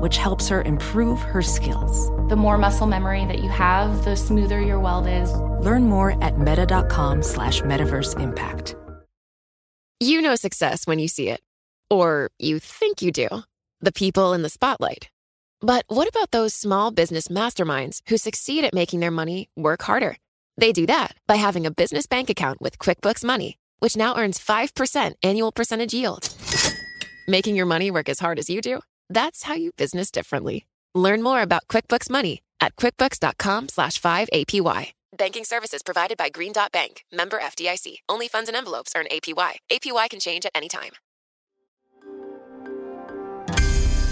which helps her improve her skills. The more muscle memory that you have, the smoother your weld is. Learn more at meta.com slash metaverse impact. You know success when you see it. Or you think you do. The people in the spotlight. But what about those small business masterminds who succeed at making their money work harder? They do that by having a business bank account with QuickBooks Money which now earns 5% annual percentage yield. Making your money work as hard as you do? That's how you business differently. Learn more about QuickBooks Money at quickbooks.com slash 5APY. Banking services provided by Green Dot Bank, member FDIC. Only funds and envelopes earn APY. APY can change at any time.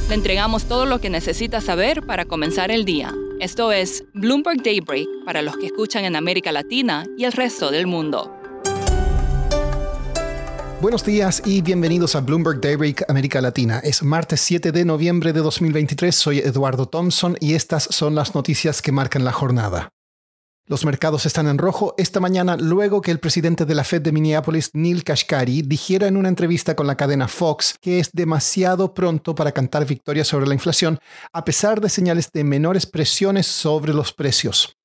Le entregamos todo lo que necesita saber para comenzar el día. Esto es Bloomberg Daybreak para los que escuchan en América Latina y el resto del mundo. Buenos días y bienvenidos a Bloomberg Daybreak América Latina. Es martes 7 de noviembre de 2023. Soy Eduardo Thompson y estas son las noticias que marcan la jornada. Los mercados están en rojo esta mañana luego que el presidente de la Fed de Minneapolis, Neil Kashkari, dijera en una entrevista con la cadena Fox que es demasiado pronto para cantar victoria sobre la inflación, a pesar de señales de menores presiones sobre los precios.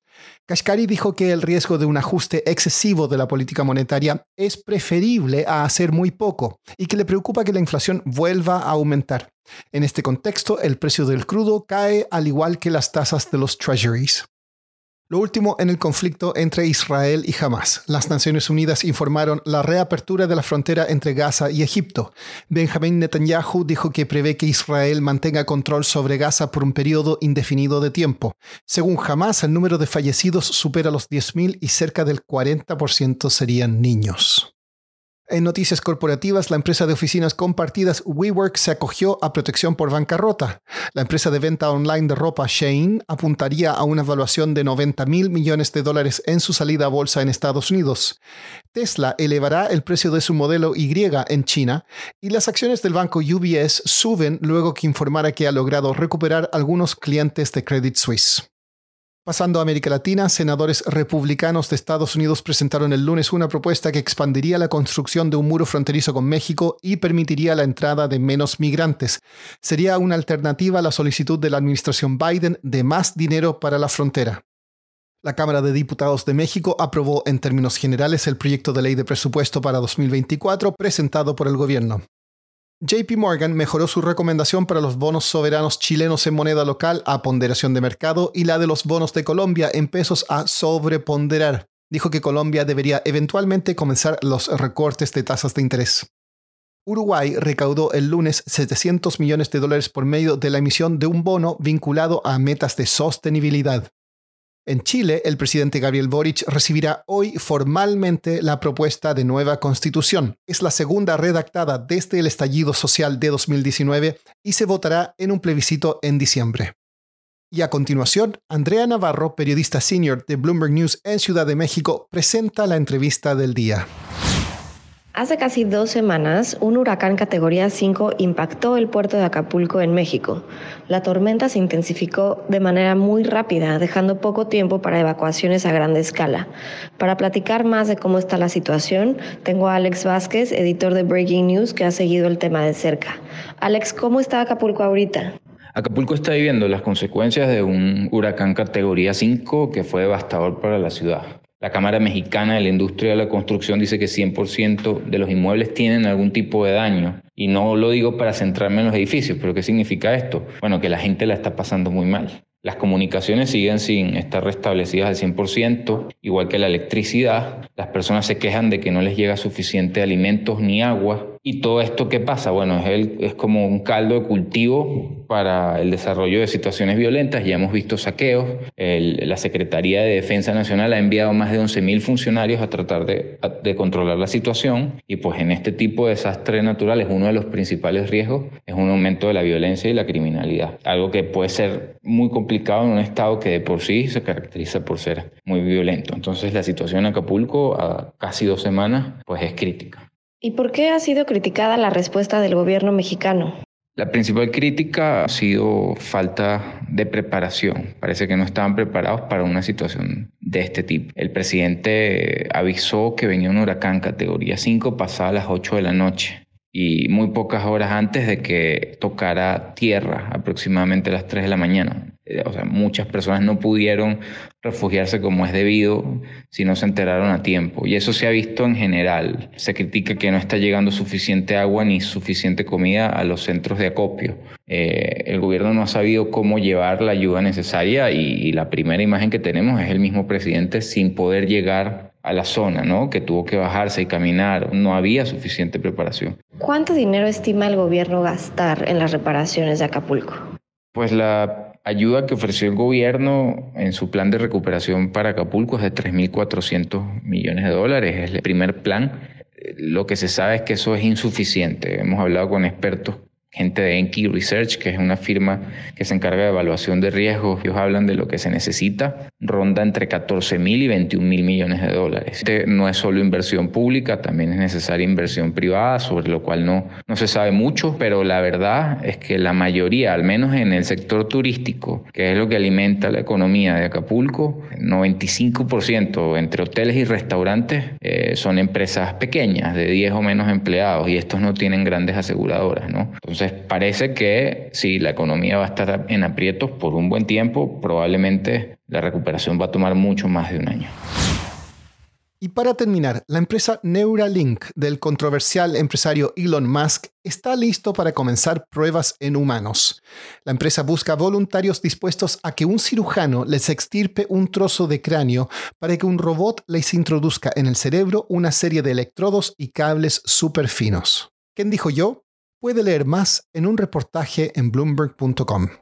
Kashkari dijo que el riesgo de un ajuste excesivo de la política monetaria es preferible a hacer muy poco y que le preocupa que la inflación vuelva a aumentar. En este contexto, el precio del crudo cae al igual que las tasas de los treasuries. Lo último en el conflicto entre Israel y Hamas. Las Naciones Unidas informaron la reapertura de la frontera entre Gaza y Egipto. Benjamin Netanyahu dijo que prevé que Israel mantenga control sobre Gaza por un periodo indefinido de tiempo. Según Hamas, el número de fallecidos supera los 10.000 y cerca del 40% serían niños. En noticias corporativas, la empresa de oficinas compartidas WeWork se acogió a protección por bancarrota. La empresa de venta online de ropa Shane apuntaría a una evaluación de 90 mil millones de dólares en su salida a bolsa en Estados Unidos. Tesla elevará el precio de su modelo Y en China y las acciones del banco UBS suben luego que informara que ha logrado recuperar algunos clientes de Credit Suisse. Pasando a América Latina, senadores republicanos de Estados Unidos presentaron el lunes una propuesta que expandiría la construcción de un muro fronterizo con México y permitiría la entrada de menos migrantes. Sería una alternativa a la solicitud de la administración Biden de más dinero para la frontera. La Cámara de Diputados de México aprobó en términos generales el proyecto de ley de presupuesto para 2024 presentado por el gobierno. JP Morgan mejoró su recomendación para los bonos soberanos chilenos en moneda local a ponderación de mercado y la de los bonos de Colombia en pesos a sobreponderar. Dijo que Colombia debería eventualmente comenzar los recortes de tasas de interés. Uruguay recaudó el lunes 700 millones de dólares por medio de la emisión de un bono vinculado a metas de sostenibilidad. En Chile, el presidente Gabriel Boric recibirá hoy formalmente la propuesta de nueva constitución. Es la segunda redactada desde el estallido social de 2019 y se votará en un plebiscito en diciembre. Y a continuación, Andrea Navarro, periodista senior de Bloomberg News en Ciudad de México, presenta la entrevista del día. Hace casi dos semanas, un huracán categoría 5 impactó el puerto de Acapulco en México. La tormenta se intensificó de manera muy rápida, dejando poco tiempo para evacuaciones a gran escala. Para platicar más de cómo está la situación, tengo a Alex Vázquez, editor de Breaking News, que ha seguido el tema de cerca. Alex, ¿cómo está Acapulco ahorita? Acapulco está viviendo las consecuencias de un huracán categoría 5 que fue devastador para la ciudad. La Cámara Mexicana de la Industria de la Construcción dice que 100% de los inmuebles tienen algún tipo de daño. Y no lo digo para centrarme en los edificios, pero ¿qué significa esto? Bueno, que la gente la está pasando muy mal. Las comunicaciones siguen sin estar restablecidas al 100%, igual que la electricidad. Las personas se quejan de que no les llega suficiente alimentos ni agua ¿Y todo esto qué pasa? Bueno, es, como un caldo de cultivo para el desarrollo de situaciones violentas. Ya hemos visto saqueos. la Secretaría de Defensa Nacional ha enviado más de 11.000 funcionarios a tratar de, de controlar la situación. Y pues en este tipo de desastres naturales, uno de los principales riesgos es un aumento de la violencia y la criminalidad. Algo que puede ser muy complicado en un estado que de por sí se caracteriza por ser muy violento. Entonces la situación en Acapulco a casi dos semanas pues es crítica. ¿Y por qué ha sido criticada la respuesta del gobierno mexicano? La principal crítica ha sido falta de preparación. Parece que no estaban preparados para una situación de este tipo. El presidente avisó que venía un huracán categoría 5 pasada las 8 de la noche y muy pocas horas antes de que tocara tierra, aproximadamente a las 3 de la mañana. Eh, o sea, muchas personas no pudieron refugiarse como es debido si no se enteraron a tiempo. Y eso se ha visto en general. Se critica que no está llegando suficiente agua ni suficiente comida a los centros de acopio. Eh, el gobierno no ha sabido cómo llevar la ayuda necesaria y, la primera imagen que tenemos es el mismo presidente sin poder llegar a la zona, ¿no? Que tuvo que bajarse y caminar. No había suficiente preparación. ¿Cuánto dinero estima el gobierno gastar en las reparaciones de Acapulco? Pues la ayuda que ofreció el gobierno en su plan de recuperación para Acapulco es de 3.400 millones de dólares. Es el primer plan. Lo que se sabe es que eso es insuficiente. Hemos hablado con expertos gente de Enki Research, que es una firma que se encarga de evaluación de riesgos. Ellos hablan de lo que se necesita, ronda entre 14 mil y 21 mil millones de dólares. Este no es solo inversión pública, también es necesaria inversión privada, sobre lo cual no, no se sabe mucho, pero la verdad es que la mayoría, al menos en el sector turístico, que es lo que alimenta la economía de Acapulco, 95% entre hoteles y restaurantes eh, son empresas pequeñas, de 10 o menos empleados, y estos no tienen grandes aseguradoras, ¿no? Entonces, parece que si la economía va a estar en aprietos por un buen tiempo, probablemente la recuperación va a tomar mucho más de un año. Y para terminar, la empresa Neuralink del controversial empresario Elon Musk está listo para comenzar pruebas en humanos. La empresa busca voluntarios dispuestos a que un cirujano les extirpe un trozo de cráneo para que un robot les introduzca en el cerebro una serie de electrodos y cables súper finos. ¿Quién dijo yo? puede leer más en un reportaje en bloomberg.com.